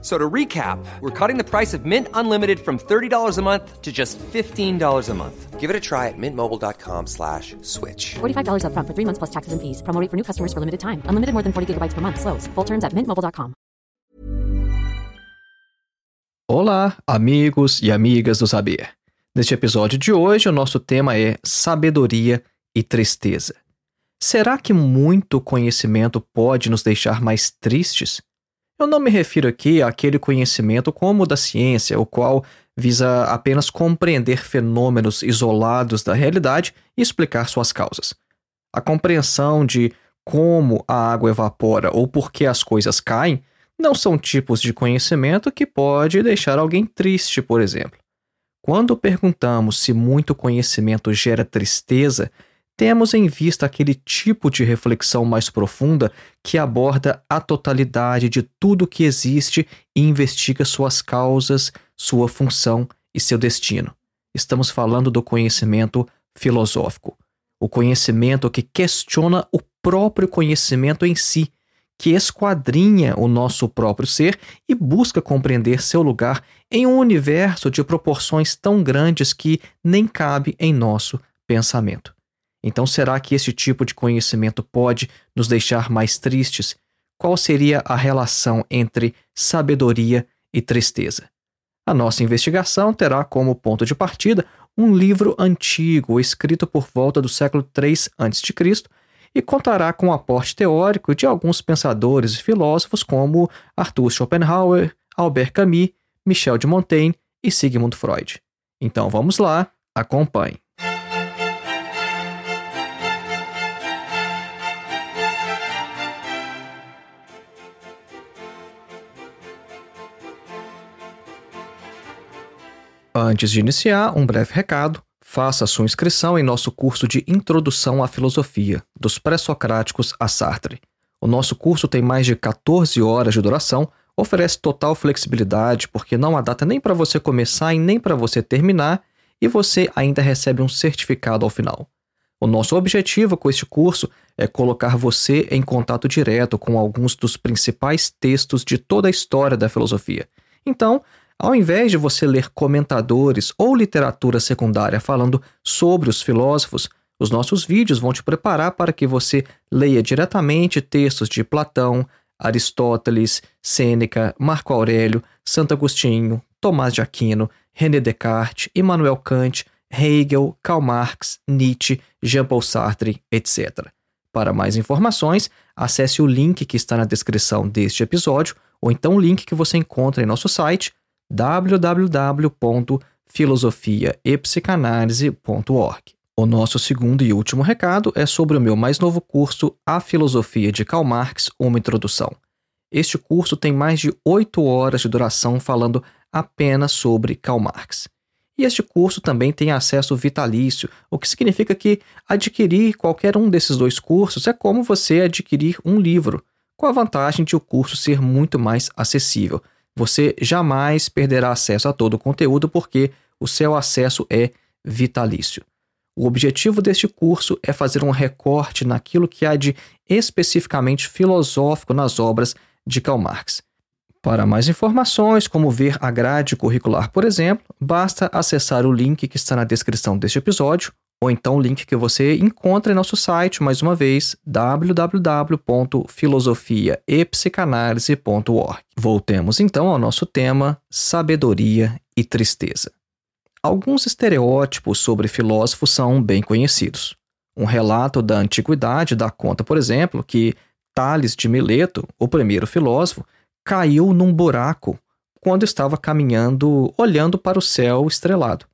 So to recap, we're cutting the price of Mint Unlimited from $30 a month to just $15 a month. Give it a try at mintmobile.com slash switch. $45 upfront for three months plus taxes and fees. Promo rate for new customers for limited time. Unlimited more than 40 gigabytes per month. Slows. Full terms at mintmobile.com. Olá, amigos e amigas do Saber. Neste episódio de hoje, o nosso tema é sabedoria e tristeza. Será que muito conhecimento pode nos deixar mais tristes? Eu não me refiro aqui àquele conhecimento como o da ciência, o qual visa apenas compreender fenômenos isolados da realidade e explicar suas causas. A compreensão de como a água evapora ou por que as coisas caem não são tipos de conhecimento que pode deixar alguém triste, por exemplo. Quando perguntamos se muito conhecimento gera tristeza, temos em vista aquele tipo de reflexão mais profunda que aborda a totalidade de tudo que existe e investiga suas causas, sua função e seu destino. Estamos falando do conhecimento filosófico, o conhecimento que questiona o próprio conhecimento em si, que esquadrinha o nosso próprio ser e busca compreender seu lugar em um universo de proporções tão grandes que nem cabe em nosso pensamento. Então, será que esse tipo de conhecimento pode nos deixar mais tristes? Qual seria a relação entre sabedoria e tristeza? A nossa investigação terá como ponto de partida um livro antigo, escrito por volta do século III a.C., e contará com o aporte teórico de alguns pensadores e filósofos como Arthur Schopenhauer, Albert Camus, Michel de Montaigne e Sigmund Freud. Então vamos lá, acompanhe. Antes de iniciar, um breve recado. Faça sua inscrição em nosso curso de Introdução à Filosofia, dos Pré-Socráticos a Sartre. O nosso curso tem mais de 14 horas de duração, oferece total flexibilidade, porque não há data nem para você começar e nem para você terminar, e você ainda recebe um certificado ao final. O nosso objetivo com este curso é colocar você em contato direto com alguns dos principais textos de toda a história da filosofia. Então, ao invés de você ler comentadores ou literatura secundária falando sobre os filósofos, os nossos vídeos vão te preparar para que você leia diretamente textos de Platão, Aristóteles, Sêneca, Marco Aurélio, Santo Agostinho, Tomás de Aquino, René Descartes, Immanuel Kant, Hegel, Karl Marx, Nietzsche, Jean-Paul Sartre, etc. Para mais informações, acesse o link que está na descrição deste episódio ou então o link que você encontra em nosso site www.filosofiaepsicanalise.org. O nosso segundo e último recado é sobre o meu mais novo curso A Filosofia de Karl Marx, uma introdução. Este curso tem mais de oito horas de duração falando apenas sobre Karl Marx. E este curso também tem acesso vitalício, o que significa que adquirir qualquer um desses dois cursos é como você adquirir um livro, com a vantagem de o curso ser muito mais acessível você jamais perderá acesso a todo o conteúdo porque o seu acesso é vitalício. O objetivo deste curso é fazer um recorte naquilo que há de especificamente filosófico nas obras de Karl Marx. Para mais informações, como ver a grade curricular, por exemplo, basta acessar o link que está na descrição deste episódio ou então o link que você encontra em nosso site, mais uma vez, www.filosofiaepsicanalise.org. Voltemos então ao nosso tema sabedoria e tristeza. Alguns estereótipos sobre filósofos são bem conhecidos. Um relato da antiguidade dá conta, por exemplo, que Tales de Mileto, o primeiro filósofo, caiu num buraco quando estava caminhando olhando para o céu estrelado.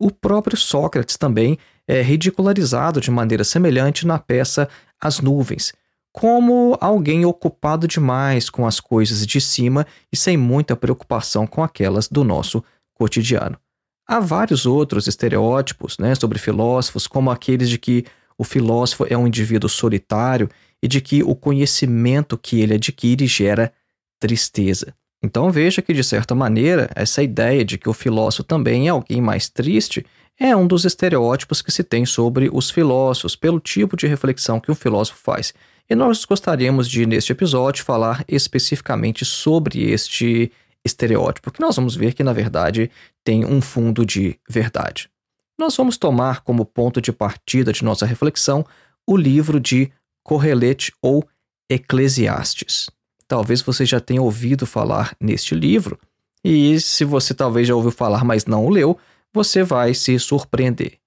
O próprio Sócrates também é ridicularizado de maneira semelhante na peça As Nuvens, como alguém ocupado demais com as coisas de cima e sem muita preocupação com aquelas do nosso cotidiano. Há vários outros estereótipos né, sobre filósofos, como aqueles de que o filósofo é um indivíduo solitário e de que o conhecimento que ele adquire gera tristeza. Então veja que, de certa maneira, essa ideia de que o filósofo também é alguém mais triste é um dos estereótipos que se tem sobre os filósofos, pelo tipo de reflexão que um filósofo faz. E nós gostaríamos de, neste episódio, falar especificamente sobre este estereótipo, que nós vamos ver que, na verdade, tem um fundo de verdade. Nós vamos tomar como ponto de partida de nossa reflexão o livro de Correlete ou Eclesiastes. Talvez você já tenha ouvido falar neste livro, e se você talvez já ouviu falar, mas não o leu, você vai se surpreender.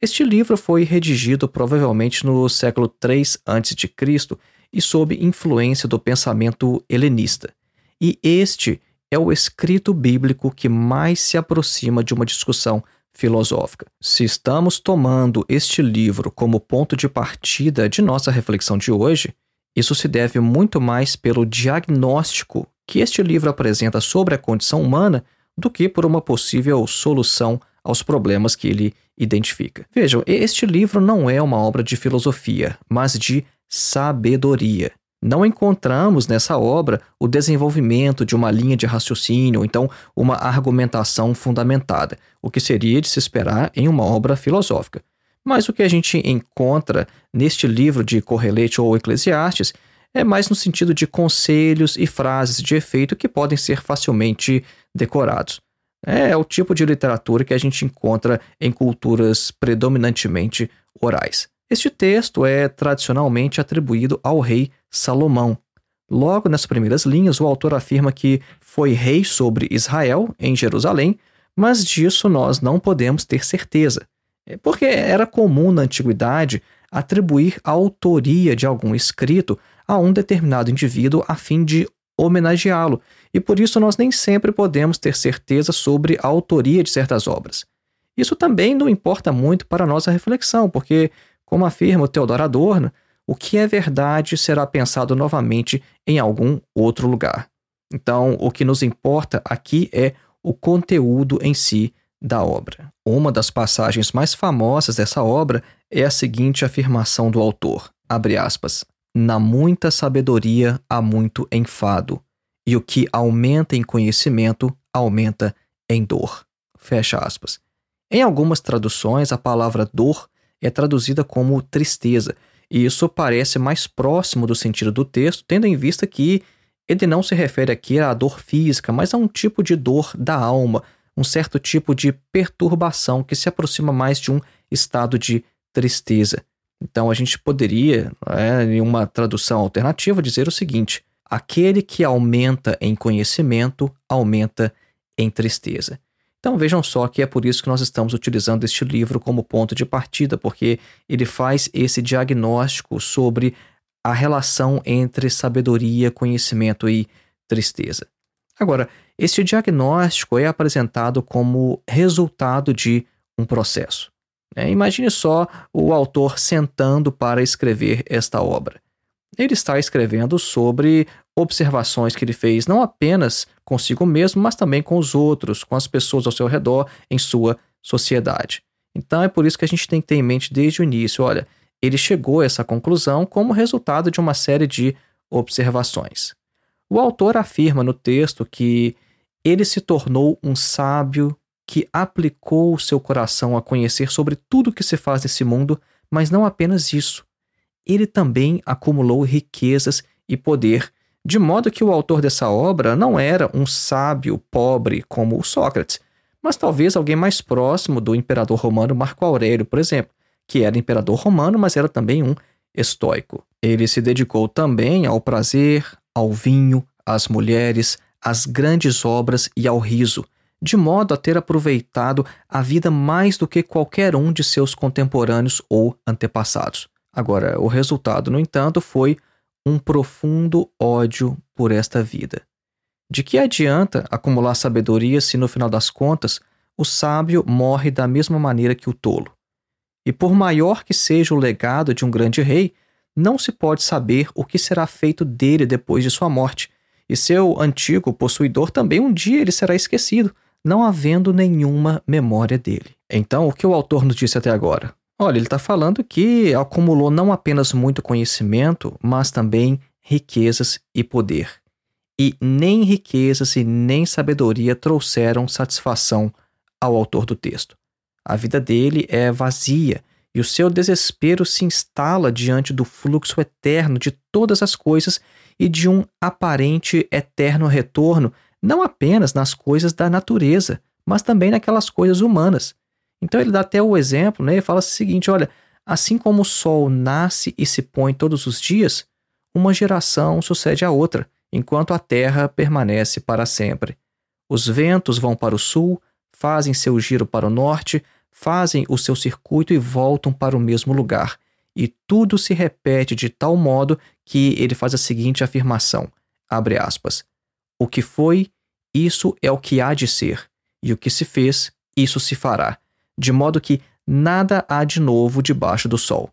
Este livro foi redigido provavelmente no século III a.C. e sob influência do pensamento helenista. E este é o escrito bíblico que mais se aproxima de uma discussão filosófica. Se estamos tomando este livro como ponto de partida de nossa reflexão de hoje, isso se deve muito mais pelo diagnóstico que este livro apresenta sobre a condição humana do que por uma possível solução aos problemas que ele identifica. Vejam, este livro não é uma obra de filosofia, mas de sabedoria. Não encontramos nessa obra o desenvolvimento de uma linha de raciocínio, ou então uma argumentação fundamentada, o que seria de se esperar em uma obra filosófica. Mas o que a gente encontra neste livro de Correlete ou Eclesiastes é mais no sentido de conselhos e frases de efeito que podem ser facilmente decorados. É o tipo de literatura que a gente encontra em culturas predominantemente orais. Este texto é tradicionalmente atribuído ao rei Salomão. Logo nas primeiras linhas, o autor afirma que foi rei sobre Israel, em Jerusalém, mas disso nós não podemos ter certeza, é porque era comum na antiguidade atribuir a autoria de algum escrito a um determinado indivíduo a fim de homenageá-lo, e por isso nós nem sempre podemos ter certeza sobre a autoria de certas obras. Isso também não importa muito para a nossa reflexão, porque, como afirma o Theodor Adorno, o que é verdade será pensado novamente em algum outro lugar. Então, o que nos importa aqui é o conteúdo em si da obra. Uma das passagens mais famosas dessa obra é a seguinte afirmação do autor, abre aspas, na muita sabedoria há muito enfado, e o que aumenta em conhecimento aumenta em dor. Fecha aspas. Em algumas traduções, a palavra dor é traduzida como tristeza, e isso parece mais próximo do sentido do texto, tendo em vista que ele não se refere aqui à dor física, mas a um tipo de dor da alma, um certo tipo de perturbação que se aproxima mais de um estado de tristeza. Então a gente poderia, é, em uma tradução alternativa, dizer o seguinte: aquele que aumenta em conhecimento aumenta em tristeza. Então vejam só que é por isso que nós estamos utilizando este livro como ponto de partida, porque ele faz esse diagnóstico sobre a relação entre sabedoria, conhecimento e tristeza. Agora, este diagnóstico é apresentado como resultado de um processo. É, imagine só o autor sentando para escrever esta obra. Ele está escrevendo sobre observações que ele fez não apenas consigo mesmo, mas também com os outros, com as pessoas ao seu redor, em sua sociedade. Então é por isso que a gente tem que ter em mente desde o início: olha, ele chegou a essa conclusão como resultado de uma série de observações. O autor afirma no texto que ele se tornou um sábio que aplicou o seu coração a conhecer sobre tudo o que se faz nesse mundo, mas não apenas isso. Ele também acumulou riquezas e poder, de modo que o autor dessa obra não era um sábio pobre como o Sócrates, mas talvez alguém mais próximo do imperador romano Marco Aurélio, por exemplo, que era imperador romano, mas era também um estoico. Ele se dedicou também ao prazer, ao vinho, às mulheres, às grandes obras e ao riso, de modo a ter aproveitado a vida mais do que qualquer um de seus contemporâneos ou antepassados. Agora, o resultado, no entanto, foi um profundo ódio por esta vida. De que adianta acumular sabedoria se, no final das contas, o sábio morre da mesma maneira que o tolo? E por maior que seja o legado de um grande rei, não se pode saber o que será feito dele depois de sua morte, e seu antigo possuidor também um dia ele será esquecido, não havendo nenhuma memória dele. Então, o que o autor nos disse até agora? Olha, ele está falando que acumulou não apenas muito conhecimento, mas também riquezas e poder. e nem riquezas e nem sabedoria trouxeram satisfação ao autor do texto. A vida dele é vazia e o seu desespero se instala diante do fluxo eterno de todas as coisas e de um aparente eterno retorno, não apenas nas coisas da natureza, mas também naquelas coisas humanas. Então ele dá até o exemplo, né? Ele fala o seguinte: olha, assim como o sol nasce e se põe todos os dias, uma geração sucede à outra, enquanto a terra permanece para sempre. Os ventos vão para o sul, fazem seu giro para o norte, fazem o seu circuito e voltam para o mesmo lugar. E tudo se repete de tal modo que ele faz a seguinte afirmação: abre aspas. O que foi, isso é o que há de ser, e o que se fez, isso se fará, de modo que nada há de novo debaixo do sol.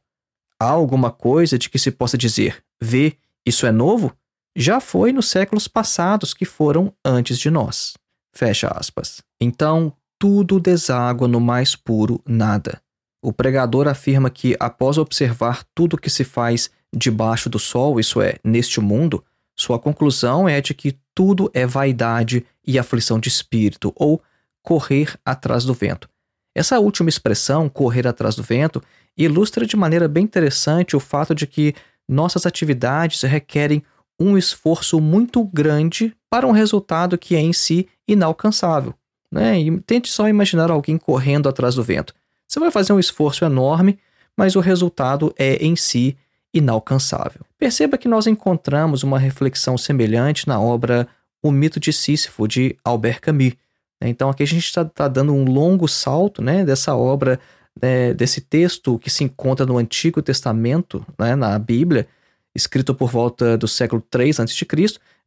Há alguma coisa de que se possa dizer, vê, isso é novo? Já foi nos séculos passados que foram antes de nós. Fecha aspas. Então, tudo deságua no mais puro nada. O pregador afirma que, após observar tudo o que se faz debaixo do sol, isso é, neste mundo, sua conclusão é de que tudo é vaidade e aflição de espírito, ou correr atrás do vento. Essa última expressão, correr atrás do vento, ilustra de maneira bem interessante o fato de que nossas atividades requerem um esforço muito grande para um resultado que é em si inalcançável. Né? E tente só imaginar alguém correndo atrás do vento. Você vai fazer um esforço enorme, mas o resultado é em si inalcançável. Perceba que nós encontramos uma reflexão semelhante na obra O Mito de Sísifo, de Albert Camus. Então aqui a gente está tá dando um longo salto né, dessa obra, né, desse texto que se encontra no Antigo Testamento, né, na Bíblia, escrito por volta do século 3 a.C.,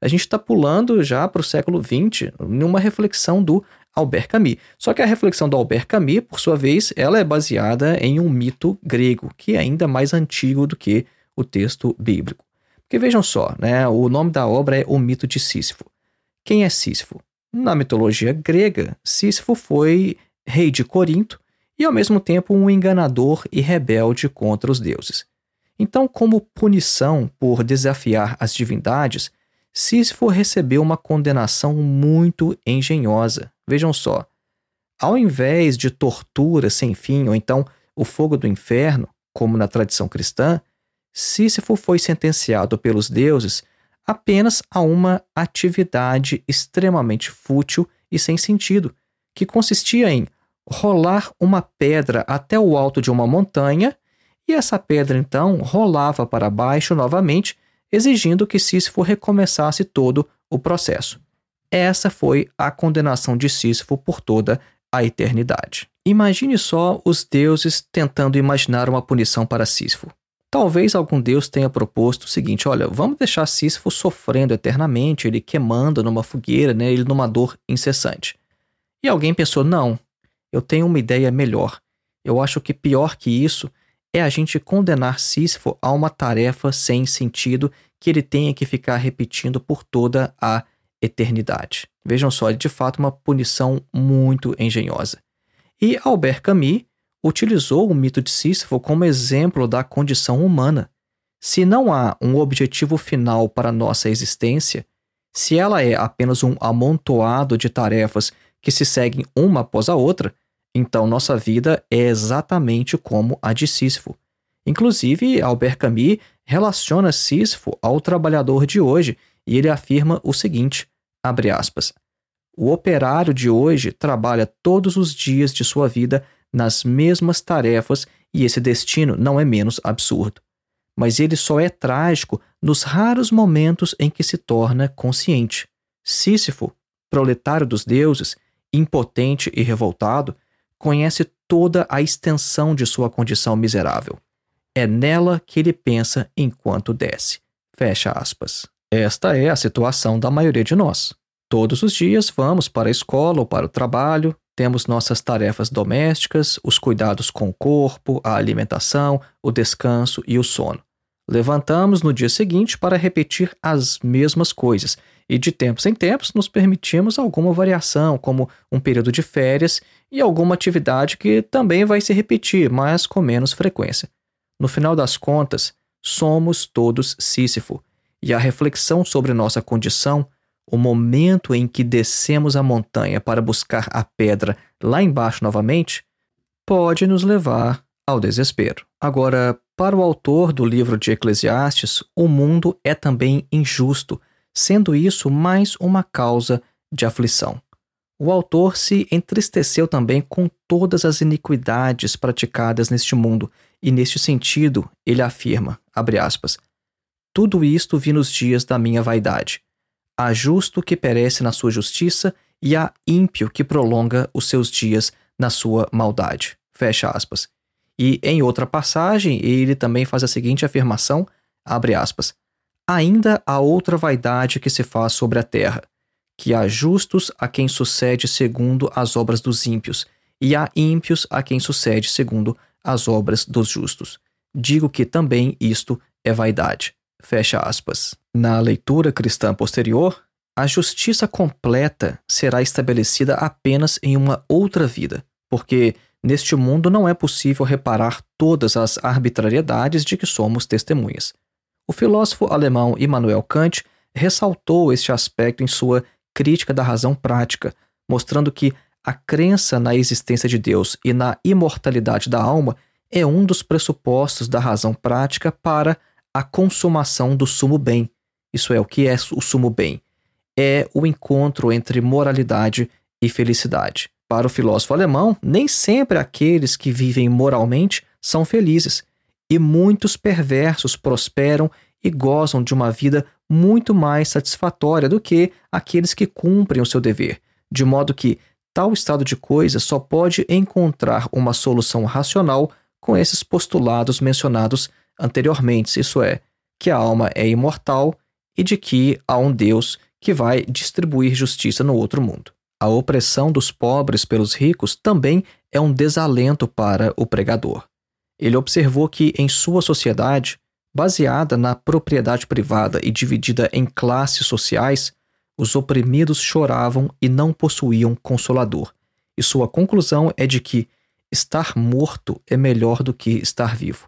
a gente está pulando já para o século 20, numa reflexão do Albert Camus. Só que a reflexão do Albert Camus, por sua vez, ela é baseada em um mito grego, que é ainda mais antigo do que o texto bíblico. Porque vejam só, né, o nome da obra é O Mito de Sísifo. Quem é Sísifo? Na mitologia grega, Sísifo foi rei de Corinto e ao mesmo tempo um enganador e rebelde contra os deuses. Então, como punição por desafiar as divindades, Sísifo recebeu uma condenação muito engenhosa. Vejam só. Ao invés de tortura sem fim ou então o fogo do inferno, como na tradição cristã, Sísifo foi sentenciado pelos deuses apenas a uma atividade extremamente fútil e sem sentido, que consistia em rolar uma pedra até o alto de uma montanha e essa pedra então rolava para baixo novamente, exigindo que Sísifo recomeçasse todo o processo. Essa foi a condenação de Sísifo por toda a eternidade. Imagine só os deuses tentando imaginar uma punição para Sísifo. Talvez algum deus tenha proposto o seguinte: olha, vamos deixar Sísifo sofrendo eternamente, ele queimando numa fogueira, né, ele numa dor incessante. E alguém pensou: não, eu tenho uma ideia melhor. Eu acho que pior que isso é a gente condenar Sísifo a uma tarefa sem sentido que ele tenha que ficar repetindo por toda a eternidade. Vejam só, é de fato uma punição muito engenhosa. E Albert Camus utilizou o mito de Sísifo como exemplo da condição humana. Se não há um objetivo final para nossa existência, se ela é apenas um amontoado de tarefas que se seguem uma após a outra, então nossa vida é exatamente como a de Sísifo. Inclusive, Albert Camus relaciona Sísifo ao trabalhador de hoje e ele afirma o seguinte: abre aspas. O operário de hoje trabalha todos os dias de sua vida nas mesmas tarefas e esse destino não é menos absurdo. Mas ele só é trágico nos raros momentos em que se torna consciente. Sísifo, proletário dos deuses, impotente e revoltado, conhece toda a extensão de sua condição miserável. É nela que ele pensa enquanto desce. Fecha aspas. Esta é a situação da maioria de nós. Todos os dias vamos para a escola ou para o trabalho, temos nossas tarefas domésticas, os cuidados com o corpo, a alimentação, o descanso e o sono. Levantamos no dia seguinte para repetir as mesmas coisas e, de tempos em tempos, nos permitimos alguma variação, como um período de férias e alguma atividade que também vai se repetir, mas com menos frequência. No final das contas, somos todos Sísifo e a reflexão sobre nossa condição o momento em que descemos a montanha para buscar a pedra lá embaixo novamente, pode nos levar ao desespero. Agora, para o autor do livro de Eclesiastes, o mundo é também injusto, sendo isso mais uma causa de aflição. O autor se entristeceu também com todas as iniquidades praticadas neste mundo, e neste sentido, ele afirma, aspas, tudo isto vi nos dias da minha vaidade. Há justo que perece na sua justiça e há ímpio que prolonga os seus dias na sua maldade. Fecha aspas. E em outra passagem, ele também faz a seguinte afirmação, abre aspas, Ainda há outra vaidade que se faz sobre a terra, que há justos a quem sucede segundo as obras dos ímpios, e há ímpios a quem sucede segundo as obras dos justos. Digo que também isto é vaidade. Fecha aspas. Na leitura cristã posterior, a justiça completa será estabelecida apenas em uma outra vida, porque neste mundo não é possível reparar todas as arbitrariedades de que somos testemunhas. O filósofo alemão Immanuel Kant ressaltou este aspecto em sua Crítica da Razão Prática, mostrando que a crença na existência de Deus e na imortalidade da alma é um dos pressupostos da razão prática para a consumação do sumo bem. Isso é, o que é o sumo bem? É o encontro entre moralidade e felicidade. Para o filósofo alemão, nem sempre aqueles que vivem moralmente são felizes, e muitos perversos prosperam e gozam de uma vida muito mais satisfatória do que aqueles que cumprem o seu dever, de modo que tal estado de coisas só pode encontrar uma solução racional com esses postulados mencionados anteriormente, isso é, que a alma é imortal e de que há um Deus que vai distribuir justiça no outro mundo. A opressão dos pobres pelos ricos também é um desalento para o pregador. Ele observou que, em sua sociedade, baseada na propriedade privada e dividida em classes sociais, os oprimidos choravam e não possuíam consolador. E sua conclusão é de que estar morto é melhor do que estar vivo.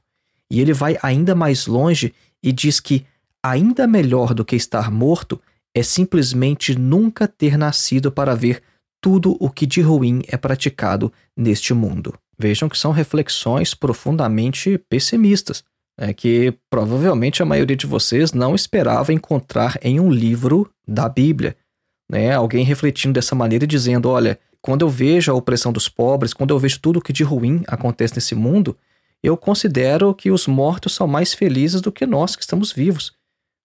E ele vai ainda mais longe e diz que ainda melhor do que estar morto é simplesmente nunca ter nascido para ver tudo o que de ruim é praticado neste mundo. Vejam que são reflexões profundamente pessimistas, né, que provavelmente a maioria de vocês não esperava encontrar em um livro da Bíblia. Né? Alguém refletindo dessa maneira e dizendo: olha, quando eu vejo a opressão dos pobres, quando eu vejo tudo o que de ruim acontece nesse mundo, eu considero que os mortos são mais felizes do que nós que estamos vivos.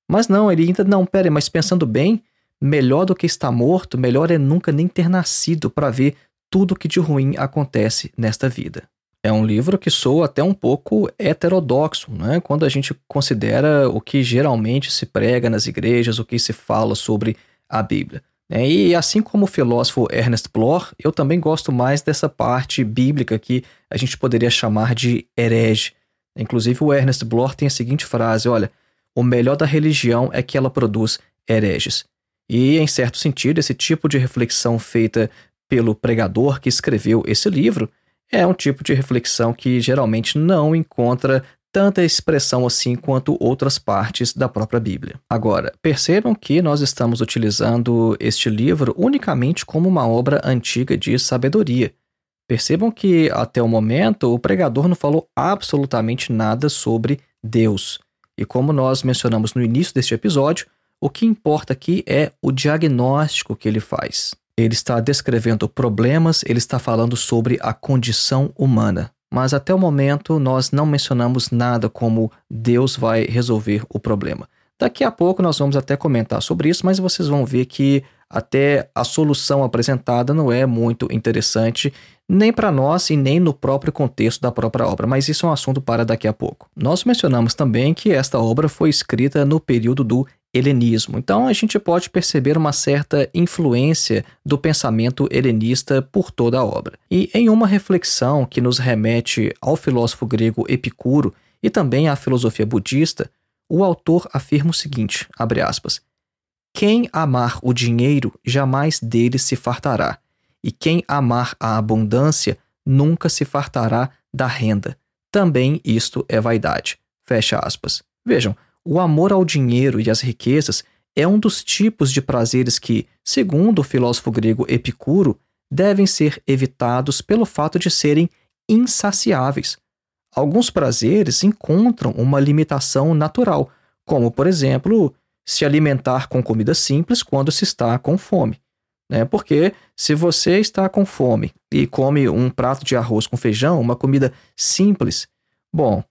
Mas não, ele ainda não, pera, mas pensando bem, melhor do que estar morto, melhor é nunca nem ter nascido para ver tudo o que de ruim acontece nesta vida. É um livro que soa até um pouco heterodoxo, né? quando a gente considera o que geralmente se prega nas igrejas, o que se fala sobre a Bíblia. É, e assim como o filósofo Ernest Bloch, eu também gosto mais dessa parte bíblica que a gente poderia chamar de herege. Inclusive, o Ernest Bloch tem a seguinte frase: olha, o melhor da religião é que ela produz hereges. E, em certo sentido, esse tipo de reflexão feita pelo pregador que escreveu esse livro é um tipo de reflexão que geralmente não encontra tanta expressão assim quanto outras partes da própria Bíblia. Agora, percebam que nós estamos utilizando este livro unicamente como uma obra antiga de sabedoria. Percebam que, até o momento, o pregador não falou absolutamente nada sobre Deus. E como nós mencionamos no início deste episódio, o que importa aqui é o diagnóstico que ele faz. Ele está descrevendo problemas, ele está falando sobre a condição humana mas até o momento nós não mencionamos nada como Deus vai resolver o problema. Daqui a pouco nós vamos até comentar sobre isso, mas vocês vão ver que até a solução apresentada não é muito interessante, nem para nós e nem no próprio contexto da própria obra, mas isso é um assunto para daqui a pouco. Nós mencionamos também que esta obra foi escrita no período do helenismo. Então a gente pode perceber uma certa influência do pensamento helenista por toda a obra. E em uma reflexão que nos remete ao filósofo grego Epicuro e também à filosofia budista, o autor afirma o seguinte, abre aspas: Quem amar o dinheiro jamais dele se fartará, e quem amar a abundância nunca se fartará da renda. Também isto é vaidade. Fecha aspas. Vejam, o amor ao dinheiro e às riquezas é um dos tipos de prazeres que, segundo o filósofo grego Epicuro, devem ser evitados pelo fato de serem insaciáveis. Alguns prazeres encontram uma limitação natural, como, por exemplo, se alimentar com comida simples quando se está com fome. Né? Porque se você está com fome e come um prato de arroz com feijão, uma comida simples, bom,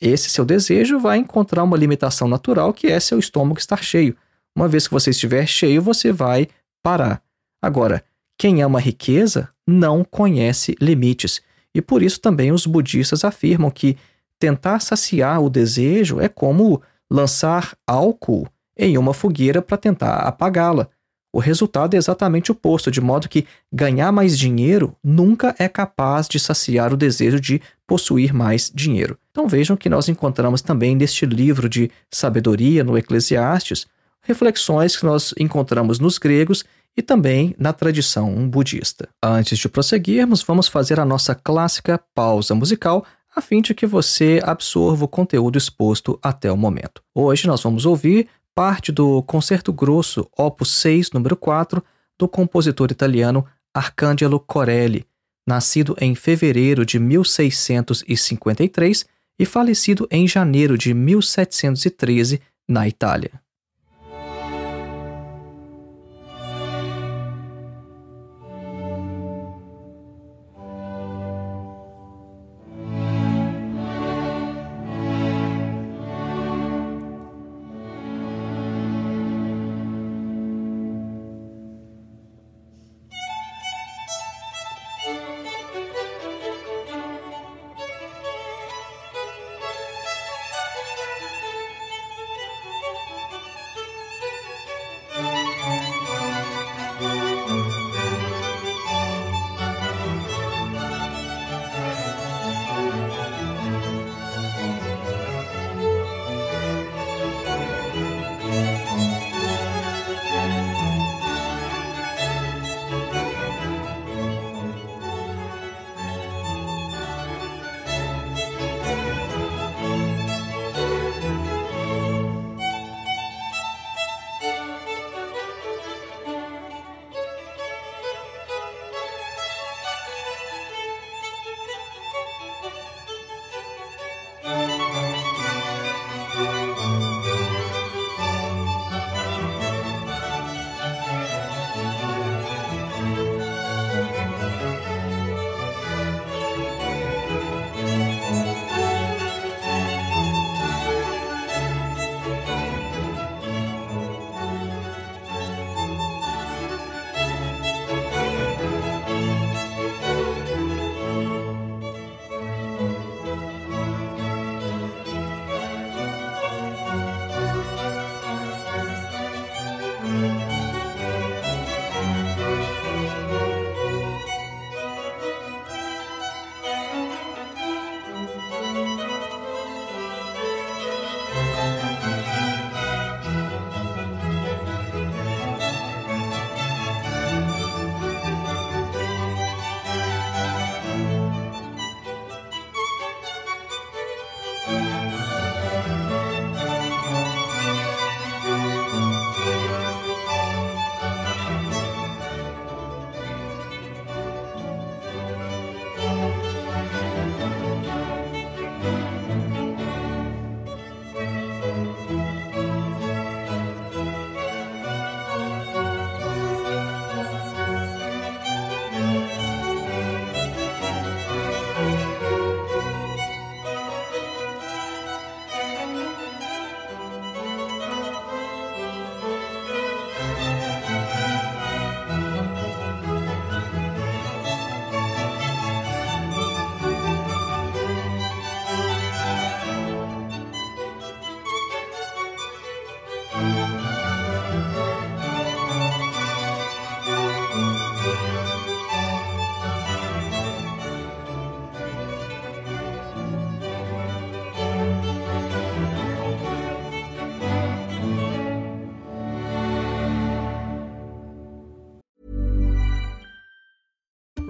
esse seu desejo vai encontrar uma limitação natural que é seu estômago estar cheio. Uma vez que você estiver cheio, você vai parar. Agora, quem ama riqueza não conhece limites. E por isso também os budistas afirmam que tentar saciar o desejo é como lançar álcool em uma fogueira para tentar apagá-la. O resultado é exatamente o oposto, de modo que ganhar mais dinheiro nunca é capaz de saciar o desejo de possuir mais dinheiro. Então vejam que nós encontramos também neste livro de sabedoria no Eclesiastes reflexões que nós encontramos nos gregos e também na tradição budista. Antes de prosseguirmos, vamos fazer a nossa clássica pausa musical a fim de que você absorva o conteúdo exposto até o momento. Hoje nós vamos ouvir parte do Concerto Grosso, opus 6, número 4, do compositor italiano Arcangelo Corelli, nascido em fevereiro de 1653 e falecido em janeiro de 1713 na Itália.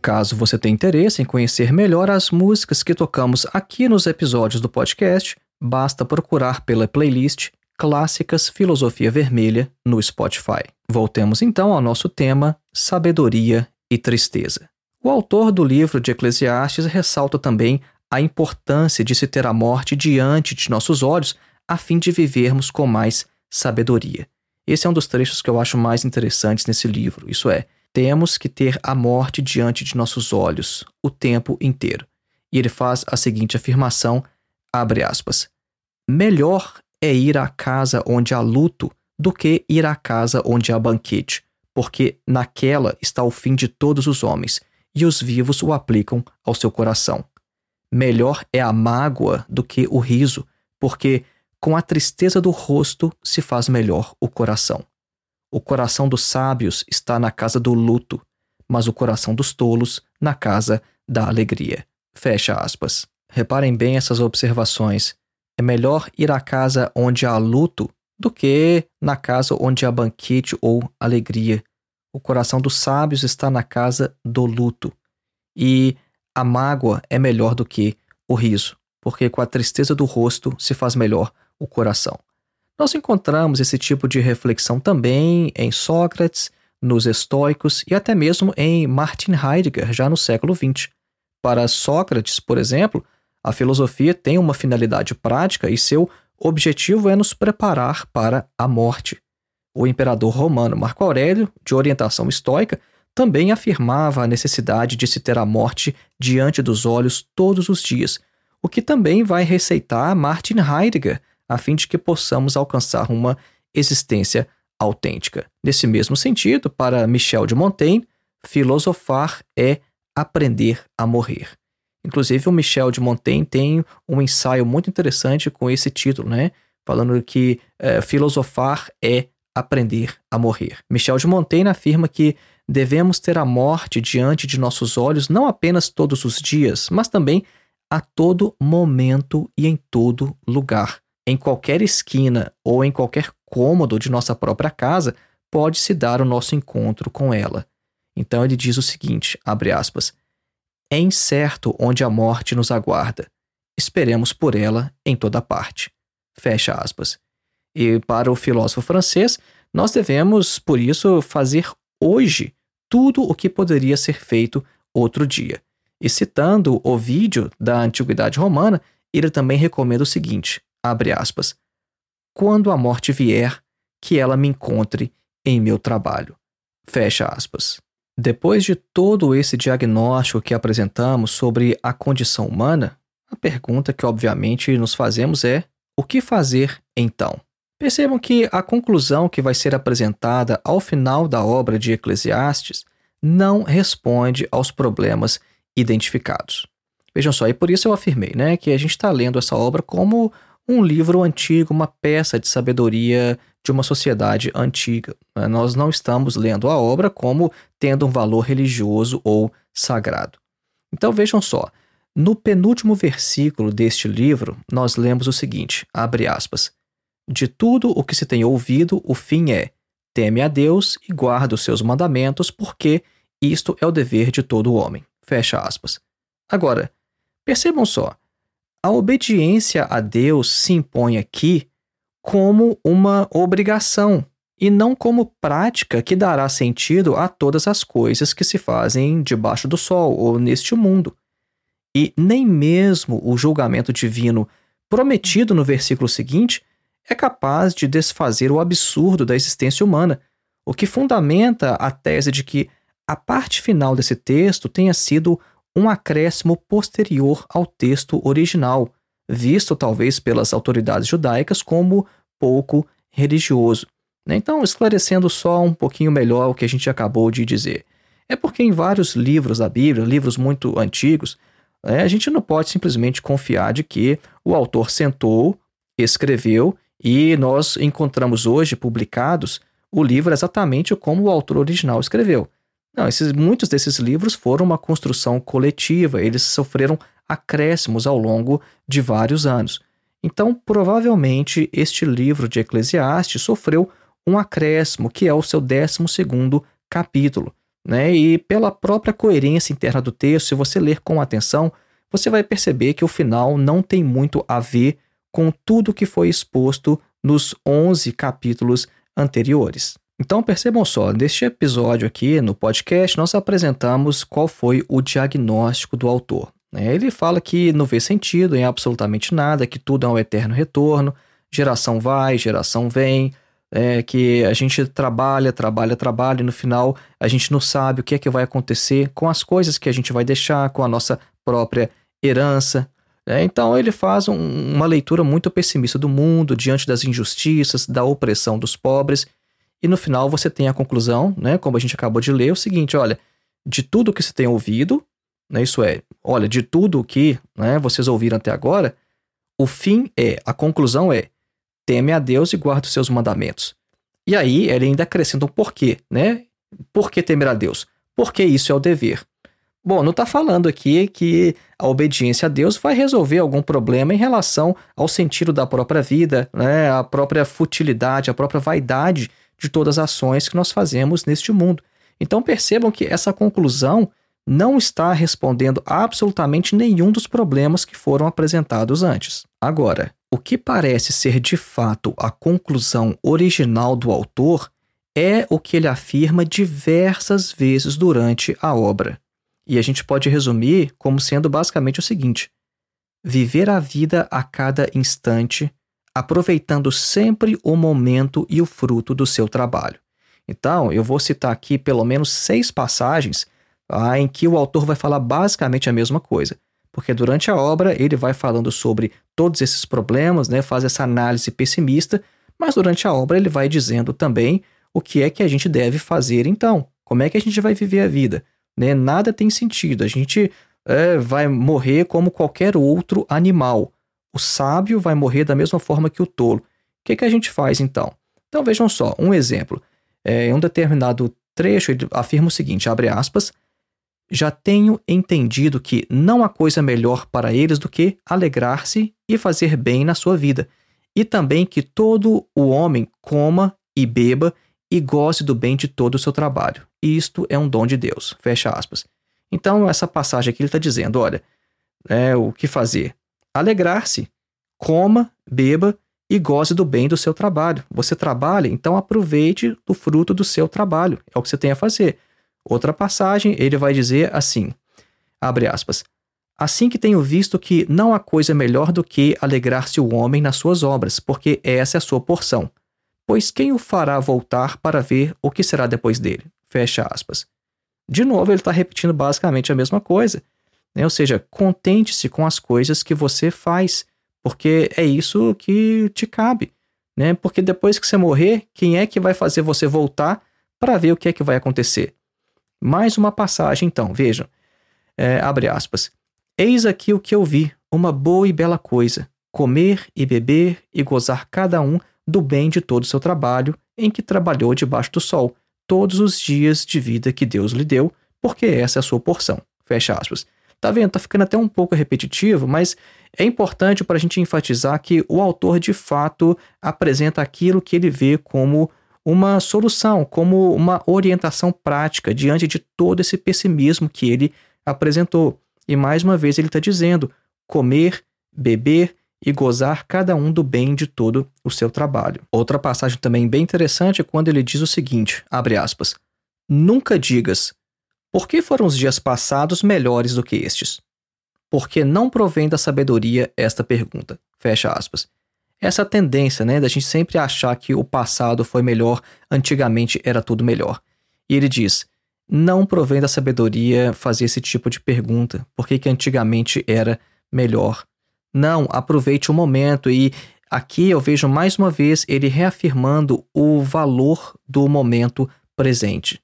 Caso você tenha interesse em conhecer melhor as músicas que tocamos aqui nos episódios do podcast, basta procurar pela playlist Clássicas Filosofia Vermelha no Spotify. Voltemos então ao nosso tema Sabedoria e Tristeza. O autor do livro de Eclesiastes ressalta também a importância de se ter a morte diante de nossos olhos a fim de vivermos com mais sabedoria. Esse é um dos trechos que eu acho mais interessantes nesse livro. Isso é, temos que ter a morte diante de nossos olhos o tempo inteiro. E ele faz a seguinte afirmação, abre aspas, Melhor é ir à casa onde há luto do que ir à casa onde há banquete, porque naquela está o fim de todos os homens, e os vivos o aplicam ao seu coração. Melhor é a mágoa do que o riso, porque com a tristeza do rosto se faz melhor o coração. O coração dos sábios está na casa do luto, mas o coração dos tolos na casa da alegria. Fecha aspas. Reparem bem essas observações. É melhor ir à casa onde há luto do que na casa onde há banquete ou alegria. O coração dos sábios está na casa do luto. E a mágoa é melhor do que o riso, porque com a tristeza do rosto se faz melhor o coração. Nós encontramos esse tipo de reflexão também em Sócrates, nos estoicos e até mesmo em Martin Heidegger, já no século XX. Para Sócrates, por exemplo, a filosofia tem uma finalidade prática e seu objetivo é nos preparar para a morte. O imperador romano Marco Aurélio, de orientação estoica, também afirmava a necessidade de se ter a morte diante dos olhos todos os dias, o que também vai receitar Martin Heidegger, a fim de que possamos alcançar uma existência autêntica. Nesse mesmo sentido, para Michel de Montaigne, filosofar é aprender a morrer. Inclusive, o Michel de Montaigne tem um ensaio muito interessante com esse título, né? Falando que é, filosofar é aprender a morrer. Michel de Montaigne afirma que devemos ter a morte diante de nossos olhos não apenas todos os dias, mas também a todo momento e em todo lugar. Em qualquer esquina ou em qualquer cômodo de nossa própria casa, pode-se dar o nosso encontro com ela. Então ele diz o seguinte, abre aspas, é incerto onde a morte nos aguarda. Esperemos por ela em toda parte. Fecha aspas. E para o filósofo francês, nós devemos, por isso, fazer hoje tudo o que poderia ser feito outro dia. E citando o vídeo da Antiguidade Romana, ele também recomenda o seguinte: abre aspas, quando a morte vier, que ela me encontre em meu trabalho. Fecha aspas. Depois de todo esse diagnóstico que apresentamos sobre a condição humana, a pergunta que obviamente nos fazemos é: o que fazer então? Percebam que a conclusão que vai ser apresentada ao final da obra de Eclesiastes não responde aos problemas identificados. Vejam só, e por isso eu afirmei né, que a gente está lendo essa obra como um livro antigo, uma peça de sabedoria de uma sociedade antiga. Né? Nós não estamos lendo a obra como tendo um valor religioso ou sagrado. Então vejam só, no penúltimo versículo deste livro, nós lemos o seguinte: abre aspas. De tudo o que se tem ouvido, o fim é: teme a Deus e guarda os seus mandamentos, porque isto é o dever de todo homem. Fecha aspas. Agora, percebam só, a obediência a Deus se impõe aqui como uma obrigação e não como prática que dará sentido a todas as coisas que se fazem debaixo do sol ou neste mundo. E nem mesmo o julgamento divino prometido no versículo seguinte é capaz de desfazer o absurdo da existência humana, o que fundamenta a tese de que a parte final desse texto tenha sido um acréscimo posterior ao texto original, visto talvez pelas autoridades judaicas como pouco religioso. Né? Então, esclarecendo só um pouquinho melhor o que a gente acabou de dizer. É porque em vários livros da Bíblia, livros muito antigos, é, a gente não pode simplesmente confiar de que o autor sentou, escreveu e nós encontramos hoje publicados o livro exatamente como o autor original escreveu. Não, esses, muitos desses livros foram uma construção coletiva, eles sofreram acréscimos ao longo de vários anos. Então, provavelmente, este livro de Eclesiastes sofreu um acréscimo, que é o seu 12 capítulo. Né? E pela própria coerência interna do texto, se você ler com atenção, você vai perceber que o final não tem muito a ver com tudo que foi exposto nos 11 capítulos anteriores. Então percebam só, neste episódio aqui no podcast, nós apresentamos qual foi o diagnóstico do autor. Né? Ele fala que não vê sentido em absolutamente nada, que tudo é um eterno retorno, geração vai, geração vem, é, que a gente trabalha, trabalha, trabalha e no final a gente não sabe o que é que vai acontecer com as coisas que a gente vai deixar, com a nossa própria herança. É, então ele faz um, uma leitura muito pessimista do mundo diante das injustiças, da opressão dos pobres e no final você tem a conclusão, né, como a gente acabou de ler, o seguinte, olha, de tudo que você tem ouvido, né, isso é, olha, de tudo que né, vocês ouviram até agora, o fim é, a conclusão é, teme a Deus e guarda os seus mandamentos. E aí ele ainda acrescenta um porquê, né? Por que temer a Deus? Porque isso é o dever. Bom, não está falando aqui que a obediência a Deus vai resolver algum problema em relação ao sentido da própria vida, né? a própria futilidade, a própria vaidade de todas as ações que nós fazemos neste mundo. Então percebam que essa conclusão não está respondendo absolutamente nenhum dos problemas que foram apresentados antes. Agora, o que parece ser de fato a conclusão original do autor é o que ele afirma diversas vezes durante a obra. E a gente pode resumir como sendo basicamente o seguinte: viver a vida a cada instante, aproveitando sempre o momento e o fruto do seu trabalho. Então, eu vou citar aqui pelo menos seis passagens ah, em que o autor vai falar basicamente a mesma coisa porque durante a obra ele vai falando sobre todos esses problemas, né, faz essa análise pessimista, mas durante a obra ele vai dizendo também o que é que a gente deve fazer então, como é que a gente vai viver a vida. Né? Nada tem sentido, a gente é, vai morrer como qualquer outro animal. O sábio vai morrer da mesma forma que o tolo. O que, que a gente faz então? Então vejam só, um exemplo. É, em um determinado trecho ele afirma o seguinte, abre aspas, já tenho entendido que não há coisa melhor para eles do que alegrar-se e fazer bem na sua vida, e também que todo o homem coma e beba e goze do bem de todo o seu trabalho. Isto é um dom de Deus. Fecha aspas. Então, essa passagem aqui ele está dizendo: olha, é, o que fazer? Alegrar-se, coma, beba e goze do bem do seu trabalho. Você trabalha, então aproveite do fruto do seu trabalho. É o que você tem a fazer. Outra passagem, ele vai dizer assim: abre aspas. Assim que tenho visto que não há coisa melhor do que alegrar-se o homem nas suas obras, porque essa é a sua porção. Pois quem o fará voltar para ver o que será depois dele? Fecha aspas. De novo, ele está repetindo basicamente a mesma coisa. Né? Ou seja, contente-se com as coisas que você faz, porque é isso que te cabe. Né? Porque depois que você morrer, quem é que vai fazer você voltar para ver o que é que vai acontecer? Mais uma passagem, então, vejam. É, abre aspas. Eis aqui o que eu vi, uma boa e bela coisa: comer e beber e gozar cada um do bem de todo o seu trabalho, em que trabalhou debaixo do sol, todos os dias de vida que Deus lhe deu, porque essa é a sua porção. Fecha aspas. Tá vendo? Tá ficando até um pouco repetitivo, mas é importante para a gente enfatizar que o autor de fato apresenta aquilo que ele vê como uma solução, como uma orientação prática diante de todo esse pessimismo que ele apresentou. E mais uma vez ele está dizendo: comer, beber e gozar cada um do bem de todo o seu trabalho. Outra passagem também bem interessante é quando ele diz o seguinte: abre aspas. Nunca digas, por que foram os dias passados melhores do que estes? porque não provém da sabedoria esta pergunta. Fecha aspas. Essa tendência, né, da gente sempre achar que o passado foi melhor, antigamente era tudo melhor. E ele diz: não provém da sabedoria fazer esse tipo de pergunta, porque que antigamente era melhor. Não, aproveite o momento e aqui eu vejo mais uma vez ele reafirmando o valor do momento presente.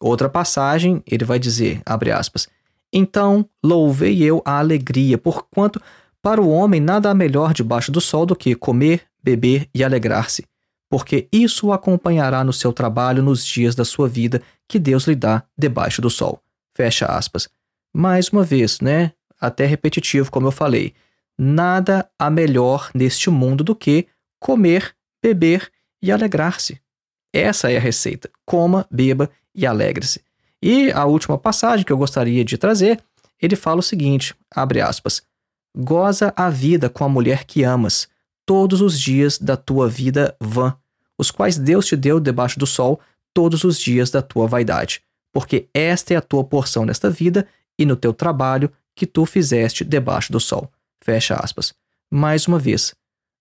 Outra passagem, ele vai dizer, abre aspas, então louvei eu a alegria, porquanto para o homem nada há melhor debaixo do sol do que comer, beber e alegrar-se, porque isso o acompanhará no seu trabalho nos dias da sua vida que Deus lhe dá debaixo do sol. Fecha aspas. Mais uma vez, né? Até repetitivo, como eu falei. Nada há melhor neste mundo do que comer, beber e alegrar-se. Essa é a receita. Coma, beba e alegre-se. E a última passagem que eu gostaria de trazer, ele fala o seguinte, abre aspas, Goza a vida com a mulher que amas, todos os dias da tua vida vã, os quais Deus te deu debaixo do sol todos os dias da tua vaidade, porque esta é a tua porção nesta vida e no teu trabalho que tu fizeste debaixo do sol. Fecha aspas. Mais uma vez,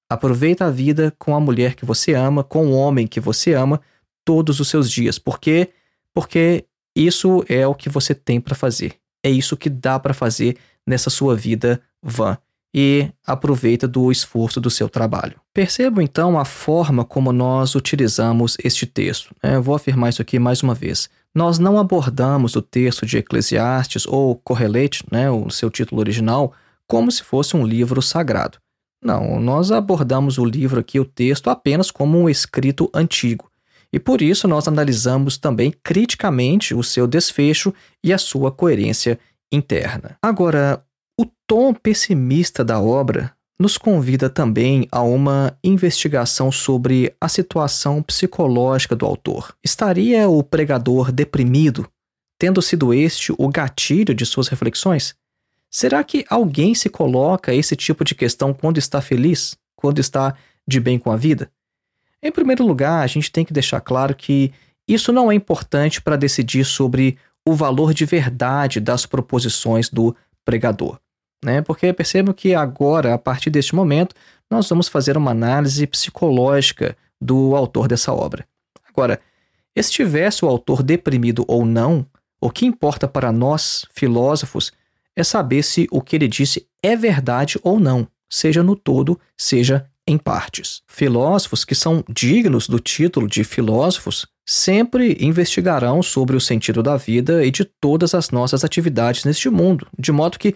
aproveita a vida com a mulher que você ama, com o homem que você ama, todos os seus dias, porque porque isso é o que você tem para fazer. É isso que dá para fazer nessa sua vida vã. E aproveita do esforço do seu trabalho. Perceba então a forma como nós utilizamos este texto. Eu vou afirmar isso aqui mais uma vez. Nós não abordamos o texto de Eclesiastes ou Correlate, né, o seu título original, como se fosse um livro sagrado. Não, nós abordamos o livro aqui, o texto, apenas como um escrito antigo. E por isso nós analisamos também criticamente o seu desfecho e a sua coerência interna. Agora, o tom pessimista da obra nos convida também a uma investigação sobre a situação psicológica do autor. Estaria o pregador deprimido, tendo sido este o gatilho de suas reflexões? Será que alguém se coloca esse tipo de questão quando está feliz, quando está de bem com a vida? Em primeiro lugar, a gente tem que deixar claro que isso não é importante para decidir sobre o valor de verdade das proposições do pregador. Né? Porque percebo que agora, a partir deste momento, nós vamos fazer uma análise psicológica do autor dessa obra. Agora, estivesse o autor deprimido ou não, o que importa para nós, filósofos, é saber se o que ele disse é verdade ou não, seja no todo, seja em partes. Filósofos que são dignos do título de filósofos sempre investigarão sobre o sentido da vida e de todas as nossas atividades neste mundo, de modo que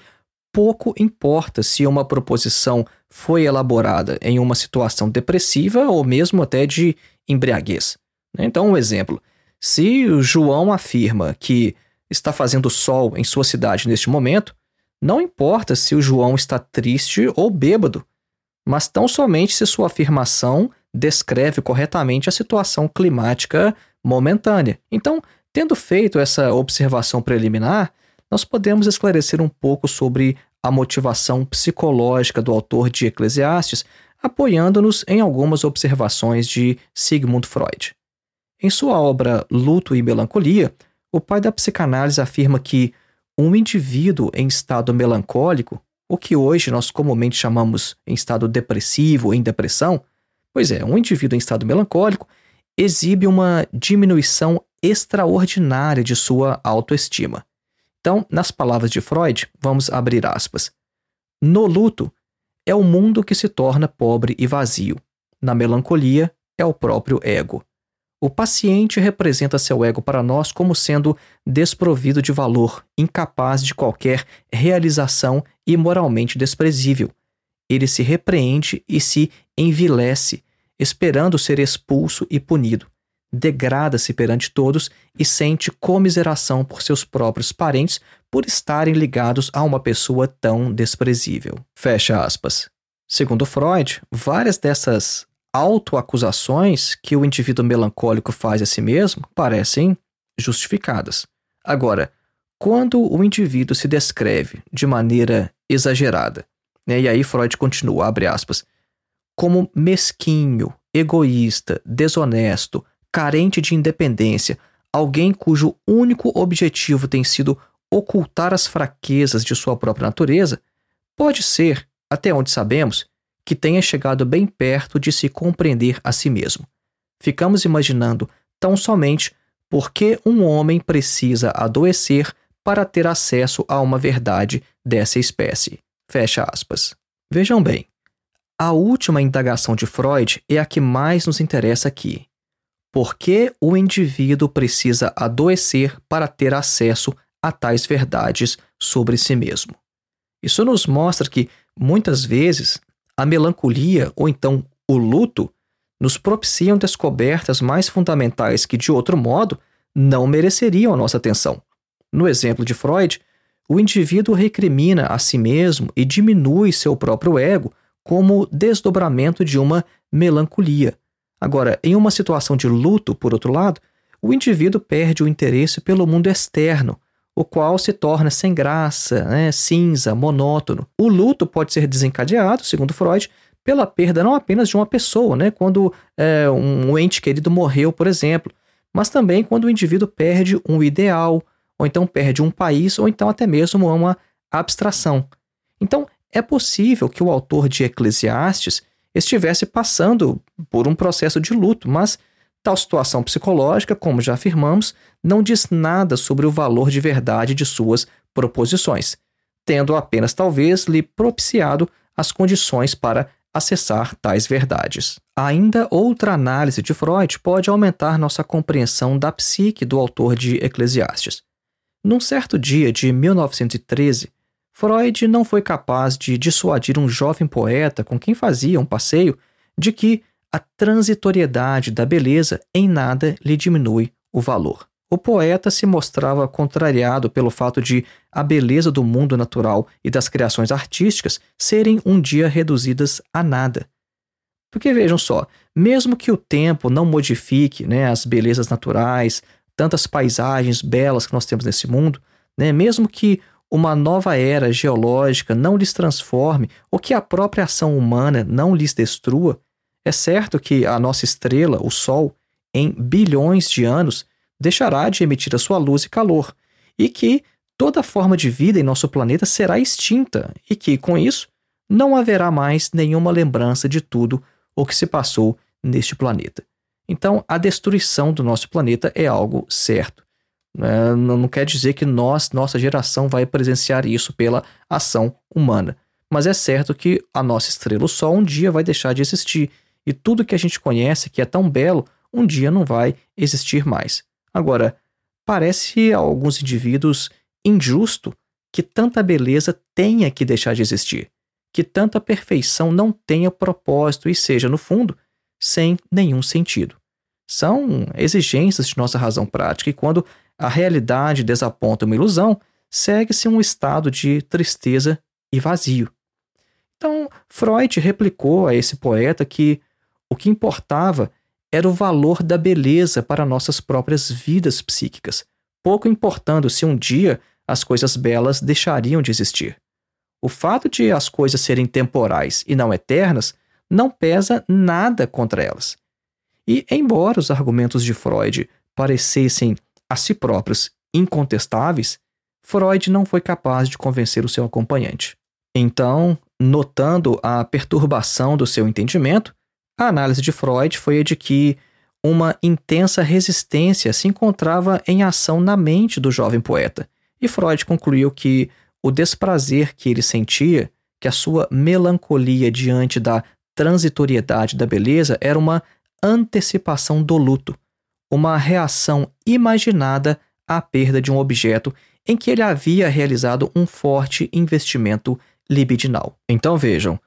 pouco importa se uma proposição foi elaborada em uma situação depressiva ou mesmo até de embriaguez. Então, um exemplo: se o João afirma que está fazendo sol em sua cidade neste momento, não importa se o João está triste ou bêbado, mas tão somente se sua afirmação descreve corretamente a situação climática momentânea. Então, tendo feito essa observação preliminar, nós podemos esclarecer um pouco sobre a motivação psicológica do autor de Eclesiastes, apoiando-nos em algumas observações de Sigmund Freud. Em sua obra Luto e Melancolia, o pai da psicanálise afirma que um indivíduo em estado melancólico o que hoje nós comumente chamamos em estado depressivo em depressão, pois é, um indivíduo em estado melancólico exibe uma diminuição extraordinária de sua autoestima. Então, nas palavras de Freud, vamos abrir aspas. No luto, é o mundo que se torna pobre e vazio. Na melancolia, é o próprio ego. O paciente representa seu ego para nós como sendo desprovido de valor, incapaz de qualquer realização e moralmente desprezível. Ele se repreende e se envilece, esperando ser expulso e punido. Degrada-se perante todos e sente comiseração por seus próprios parentes por estarem ligados a uma pessoa tão desprezível. Fecha aspas. Segundo Freud, várias dessas autoacusações que o indivíduo melancólico faz a si mesmo parecem justificadas. Agora, quando o indivíduo se descreve de maneira exagerada, né, e aí Freud continua, abre aspas, como mesquinho, egoísta, desonesto, carente de independência, alguém cujo único objetivo tem sido ocultar as fraquezas de sua própria natureza, pode ser, até onde sabemos, que tenha chegado bem perto de se compreender a si mesmo. Ficamos imaginando tão somente por que um homem precisa adoecer para ter acesso a uma verdade dessa espécie. Fecha aspas. Vejam bem, a última indagação de Freud é a que mais nos interessa aqui. Por que o indivíduo precisa adoecer para ter acesso a tais verdades sobre si mesmo? Isso nos mostra que, muitas vezes, a melancolia ou então o luto nos propiciam descobertas mais fundamentais que, de outro modo, não mereceriam a nossa atenção. No exemplo de Freud, o indivíduo recrimina a si mesmo e diminui seu próprio ego como desdobramento de uma melancolia. Agora, em uma situação de luto, por outro lado, o indivíduo perde o interesse pelo mundo externo, o qual se torna sem graça, né, cinza, monótono. O luto pode ser desencadeado, segundo Freud, pela perda não apenas de uma pessoa, né, quando é, um ente querido morreu, por exemplo, mas também quando o indivíduo perde um ideal, ou então perde um país, ou então até mesmo uma abstração. Então, é possível que o autor de Eclesiastes estivesse passando por um processo de luto, mas tal situação psicológica, como já afirmamos, não diz nada sobre o valor de verdade de suas proposições, tendo apenas talvez lhe propiciado as condições para acessar tais verdades. Ainda outra análise de Freud pode aumentar nossa compreensão da psique do autor de Eclesiastes. Num certo dia de 1913, Freud não foi capaz de dissuadir um jovem poeta com quem fazia um passeio de que a transitoriedade da beleza em nada lhe diminui o valor. O poeta se mostrava contrariado pelo fato de a beleza do mundo natural e das criações artísticas serem um dia reduzidas a nada. Porque vejam só, mesmo que o tempo não modifique né, as belezas naturais, tantas paisagens belas que nós temos nesse mundo, né? mesmo que uma nova era geológica não lhes transforme ou que a própria ação humana não lhes destrua, é certo que a nossa estrela, o Sol, em bilhões de anos, deixará de emitir a sua luz e calor, e que toda forma de vida em nosso planeta será extinta, e que, com isso, não haverá mais nenhuma lembrança de tudo o que se passou neste planeta. Então, a destruição do nosso planeta é algo certo. É, não quer dizer que nós, nossa geração, vai presenciar isso pela ação humana. Mas é certo que a nossa estrela, Sol, um dia vai deixar de existir. E tudo que a gente conhece, que é tão belo, um dia não vai existir mais. Agora, parece a alguns indivíduos injusto que tanta beleza tenha que deixar de existir, que tanta perfeição não tenha propósito e seja, no fundo, sem nenhum sentido. São exigências de nossa razão prática e quando a realidade desaponta uma ilusão, segue-se um estado de tristeza e vazio. Então, Freud replicou a esse poeta que o que importava era o valor da beleza para nossas próprias vidas psíquicas, pouco importando se um dia as coisas belas deixariam de existir. O fato de as coisas serem temporais e não eternas não pesa nada contra elas. E, embora os argumentos de Freud parecessem a si próprios incontestáveis, Freud não foi capaz de convencer o seu acompanhante. Então, notando a perturbação do seu entendimento, a análise de Freud foi a de que uma intensa resistência se encontrava em ação na mente do jovem poeta, e Freud concluiu que o desprazer que ele sentia, que a sua melancolia diante da transitoriedade da beleza era uma antecipação do luto, uma reação imaginada à perda de um objeto em que ele havia realizado um forte investimento libidinal. Então vejam,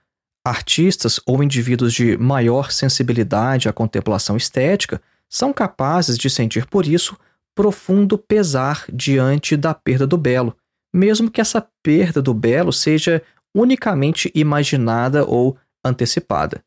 artistas ou indivíduos de maior sensibilidade à contemplação estética são capazes de sentir por isso profundo pesar diante da perda do belo, mesmo que essa perda do belo seja unicamente imaginada ou antecipada.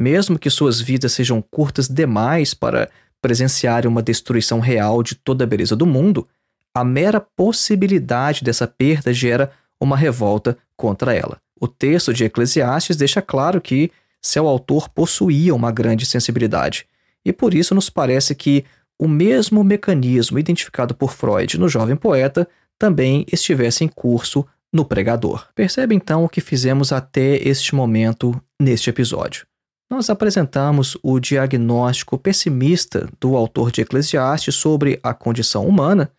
Mesmo que suas vidas sejam curtas demais para presenciarem uma destruição real de toda a beleza do mundo, a mera possibilidade dessa perda gera uma revolta contra ela. O texto de Eclesiastes deixa claro que seu autor possuía uma grande sensibilidade, e por isso nos parece que o mesmo mecanismo identificado por Freud no jovem poeta também estivesse em curso no pregador. Percebe então o que fizemos até este momento neste episódio. Nós apresentamos o diagnóstico pessimista do autor de Eclesiastes sobre a condição humana.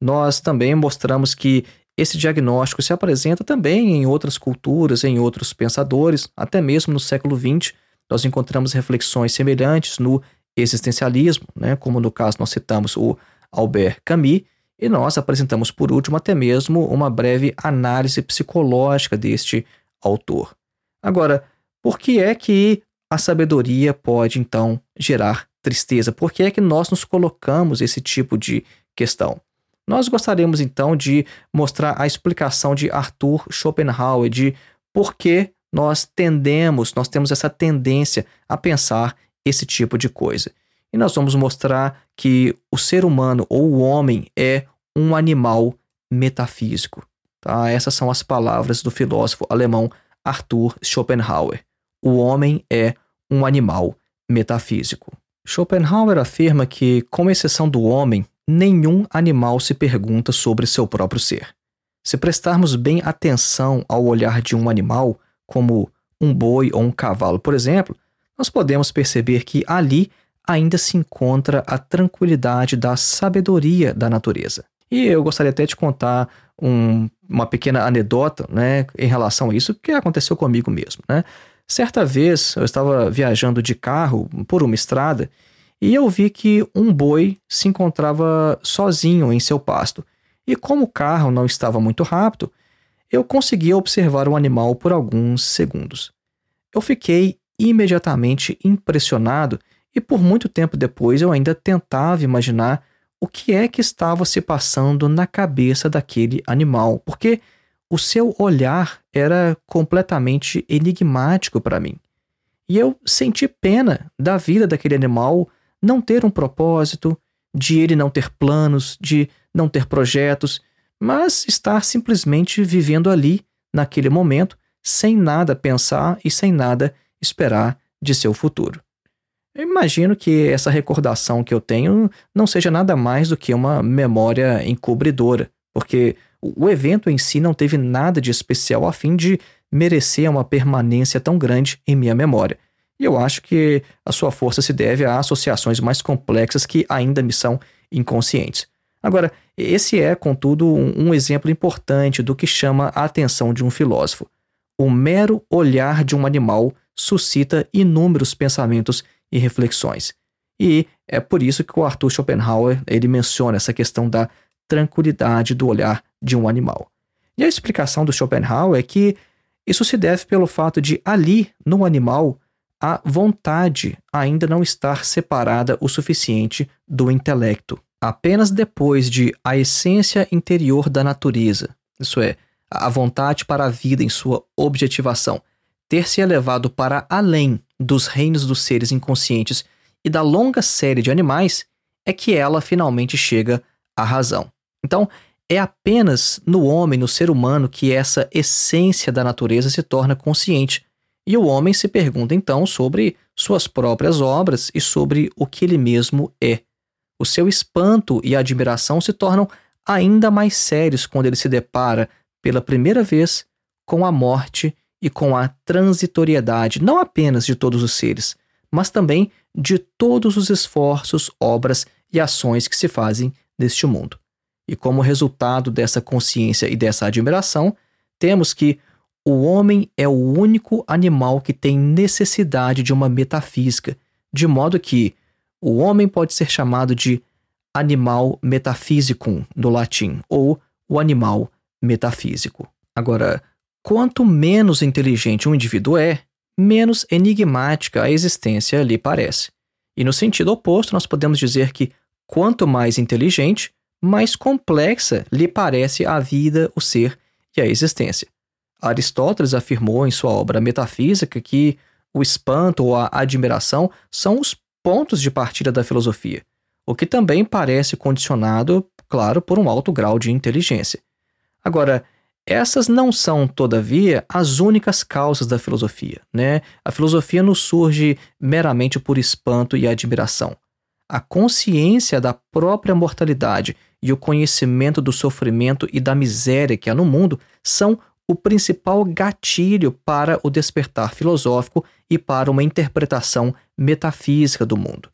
Nós também mostramos que esse diagnóstico se apresenta também em outras culturas, em outros pensadores, até mesmo no século XX. Nós encontramos reflexões semelhantes no existencialismo, né, como no caso nós citamos o Albert Camus, e nós apresentamos por último até mesmo uma breve análise psicológica deste autor. Agora, por que é que a sabedoria pode então gerar tristeza? Por que é que nós nos colocamos esse tipo de questão? Nós gostaríamos então de mostrar a explicação de Arthur Schopenhauer de por que nós tendemos, nós temos essa tendência a pensar esse tipo de coisa. E nós vamos mostrar que o ser humano ou o homem é um animal metafísico. Tá? Essas são as palavras do filósofo alemão Arthur Schopenhauer. O homem é um animal metafísico. Schopenhauer afirma que, com exceção do homem, nenhum animal se pergunta sobre seu próprio ser. Se prestarmos bem atenção ao olhar de um animal, como um boi ou um cavalo, por exemplo, nós podemos perceber que ali ainda se encontra a tranquilidade da sabedoria da natureza. E eu gostaria até de contar um, uma pequena anedota né, em relação a isso, que aconteceu comigo mesmo. Né? Certa vez eu estava viajando de carro por uma estrada e eu vi que um boi se encontrava sozinho em seu pasto. E como o carro não estava muito rápido, eu consegui observar o animal por alguns segundos. Eu fiquei imediatamente impressionado e por muito tempo depois eu ainda tentava imaginar o que é que estava se passando na cabeça daquele animal, porque o seu olhar era completamente enigmático para mim. E eu senti pena da vida daquele animal não ter um propósito, de ele não ter planos, de não ter projetos, mas estar simplesmente vivendo ali, naquele momento, sem nada pensar e sem nada esperar de seu futuro. Eu imagino que essa recordação que eu tenho não seja nada mais do que uma memória encobridora, porque o evento em si não teve nada de especial a fim de merecer uma permanência tão grande em minha memória. E eu acho que a sua força se deve a associações mais complexas que ainda me são inconscientes. Agora, esse é, contudo, um, exemplo importante do que chama a atenção de um filósofo. O mero olhar de um animal suscita inúmeros pensamentos e reflexões. E é por isso que o Arthur Schopenhauer ele menciona essa questão da tranquilidade do olhar de um animal. E a explicação do Schopenhauer é que isso se deve pelo fato de ali, no animal, a vontade ainda não estar separada o suficiente do intelecto. Apenas depois de a essência interior da natureza, isso é, a vontade para a vida em sua objetivação, ter se elevado para além dos reinos dos seres inconscientes e da longa série de animais, é que ela finalmente chega à razão. Então, é apenas no homem, no ser humano, que essa essência da natureza se torna consciente. E o homem se pergunta então sobre suas próprias obras e sobre o que ele mesmo é. O seu espanto e admiração se tornam ainda mais sérios quando ele se depara pela primeira vez com a morte e com a transitoriedade não apenas de todos os seres, mas também de todos os esforços, obras e ações que se fazem neste mundo. E como resultado dessa consciência e dessa admiração, temos que o homem é o único animal que tem necessidade de uma metafísica, de modo que o homem pode ser chamado de animal metaphysicum no latim, ou o animal metafísico. Agora, Quanto menos inteligente um indivíduo é, menos enigmática a existência lhe parece. E no sentido oposto, nós podemos dizer que quanto mais inteligente, mais complexa lhe parece a vida, o ser e a existência. Aristóteles afirmou em sua obra Metafísica que o espanto ou a admiração são os pontos de partida da filosofia, o que também parece condicionado, claro, por um alto grau de inteligência. Agora, essas não são, todavia, as únicas causas da filosofia. Né? A filosofia não surge meramente por espanto e admiração. A consciência da própria mortalidade e o conhecimento do sofrimento e da miséria que há no mundo são o principal gatilho para o despertar filosófico e para uma interpretação metafísica do mundo.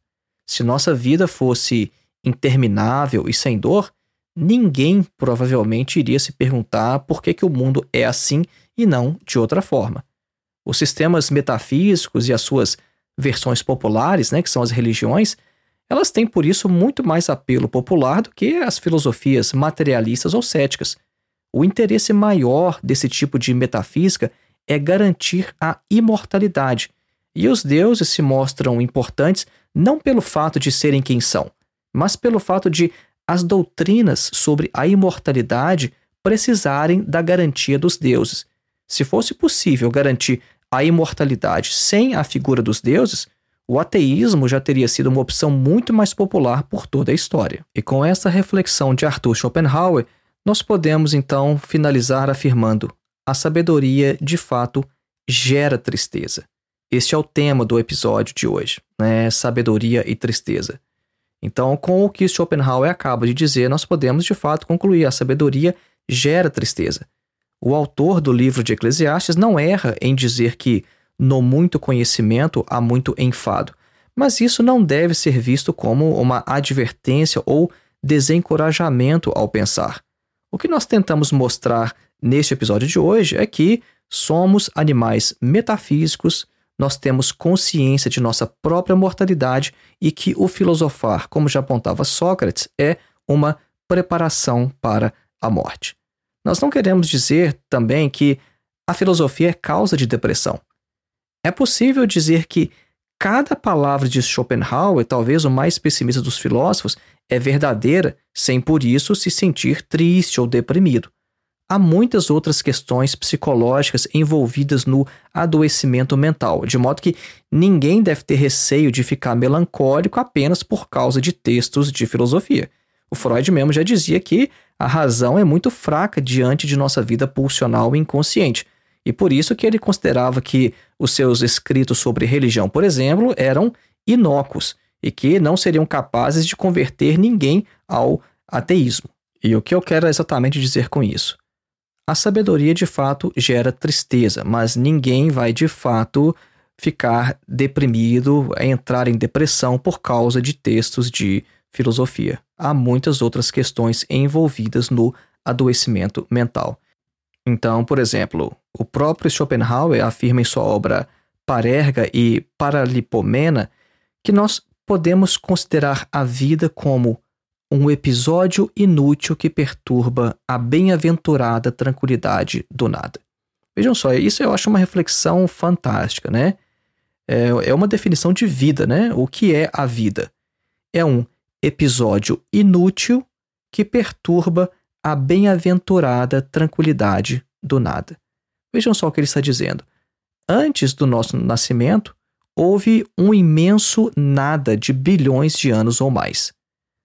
Se nossa vida fosse interminável e sem dor, ninguém provavelmente iria se perguntar por que, que o mundo é assim e não de outra forma. Os sistemas metafísicos e as suas versões populares, né, que são as religiões, elas têm por isso muito mais apelo popular do que as filosofias materialistas ou céticas. O interesse maior desse tipo de metafísica é garantir a imortalidade, e os deuses se mostram importantes não pelo fato de serem quem são, mas pelo fato de as doutrinas sobre a imortalidade precisarem da garantia dos deuses. Se fosse possível garantir a imortalidade sem a figura dos deuses, o ateísmo já teria sido uma opção muito mais popular por toda a história. E com essa reflexão de Arthur Schopenhauer, nós podemos então finalizar afirmando: a sabedoria de fato gera tristeza. Este é o tema do episódio de hoje, né? Sabedoria e tristeza. Então, com o que Schopenhauer acaba de dizer, nós podemos de fato concluir: a sabedoria gera tristeza. O autor do livro de Eclesiastes não erra em dizer que no muito conhecimento há muito enfado, mas isso não deve ser visto como uma advertência ou desencorajamento ao pensar. O que nós tentamos mostrar neste episódio de hoje é que somos animais metafísicos, nós temos consciência de nossa própria mortalidade e que o filosofar, como já apontava Sócrates, é uma preparação para a morte. Nós não queremos dizer também que a filosofia é causa de depressão. É possível dizer que cada palavra de Schopenhauer, talvez o mais pessimista dos filósofos, é verdadeira sem por isso se sentir triste ou deprimido. Há muitas outras questões psicológicas envolvidas no adoecimento mental, de modo que ninguém deve ter receio de ficar melancólico apenas por causa de textos de filosofia. O Freud mesmo já dizia que a razão é muito fraca diante de nossa vida pulsional e inconsciente. E por isso que ele considerava que os seus escritos sobre religião, por exemplo, eram inócuos e que não seriam capazes de converter ninguém ao ateísmo. E o que eu quero exatamente dizer com isso? A sabedoria de fato gera tristeza, mas ninguém vai de fato ficar deprimido, entrar em depressão por causa de textos de filosofia. Há muitas outras questões envolvidas no adoecimento mental. Então, por exemplo, o próprio Schopenhauer afirma em sua obra Parerga e Paralipomena que nós podemos considerar a vida como um episódio inútil que perturba a bem-aventurada tranquilidade do nada. Vejam só, isso eu acho uma reflexão fantástica, né? É, é uma definição de vida, né? O que é a vida? É um episódio inútil que perturba a bem-aventurada tranquilidade do nada. Vejam só o que ele está dizendo. Antes do nosso nascimento, houve um imenso nada de bilhões de anos ou mais.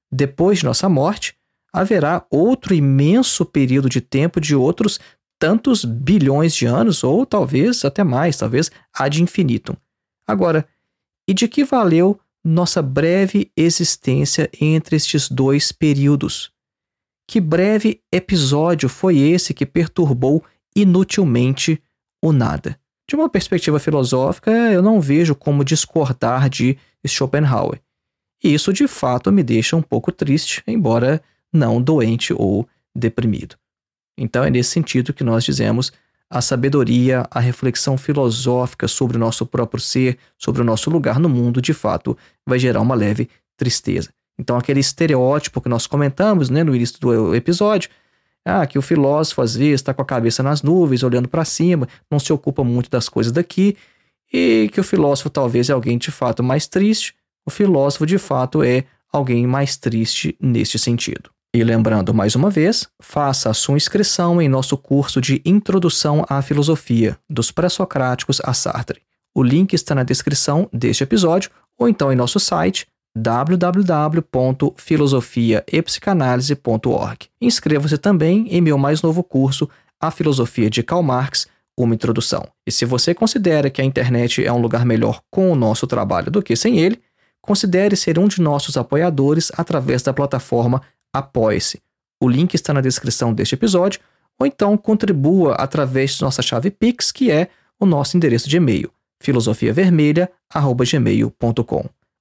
Depois de nossa morte, haverá outro imenso período de tempo de outros tantos bilhões de anos, ou talvez até mais, talvez ad infinitum. Agora, e de que valeu nossa breve existência entre estes dois períodos. Que breve episódio foi esse que perturbou inutilmente o nada? De uma perspectiva filosófica, eu não vejo como discordar de Schopenhauer. E isso de fato me deixa um pouco triste, embora não doente ou deprimido. Então é nesse sentido que nós dizemos a sabedoria, a reflexão filosófica sobre o nosso próprio ser, sobre o nosso lugar no mundo, de fato, vai gerar uma leve tristeza. Então, aquele estereótipo que nós comentamos né, no início do episódio, ah, que o filósofo às vezes está com a cabeça nas nuvens, olhando para cima, não se ocupa muito das coisas daqui, e que o filósofo talvez é alguém de fato mais triste, o filósofo de fato é alguém mais triste neste sentido. E lembrando mais uma vez, faça a sua inscrição em nosso curso de Introdução à Filosofia, dos Pré-Socráticos a Sartre. O link está na descrição deste episódio ou então em nosso site www.filosofiaepsicanalise.org. Inscreva-se também em meu mais novo curso, A Filosofia de Karl Marx, uma introdução. E se você considera que a internet é um lugar melhor com o nosso trabalho do que sem ele, considere ser um de nossos apoiadores através da plataforma Apoie-se. O link está na descrição deste episódio, ou então contribua através de nossa chave Pix, que é o nosso endereço de e-mail, filosofiavermelha.gmail.com.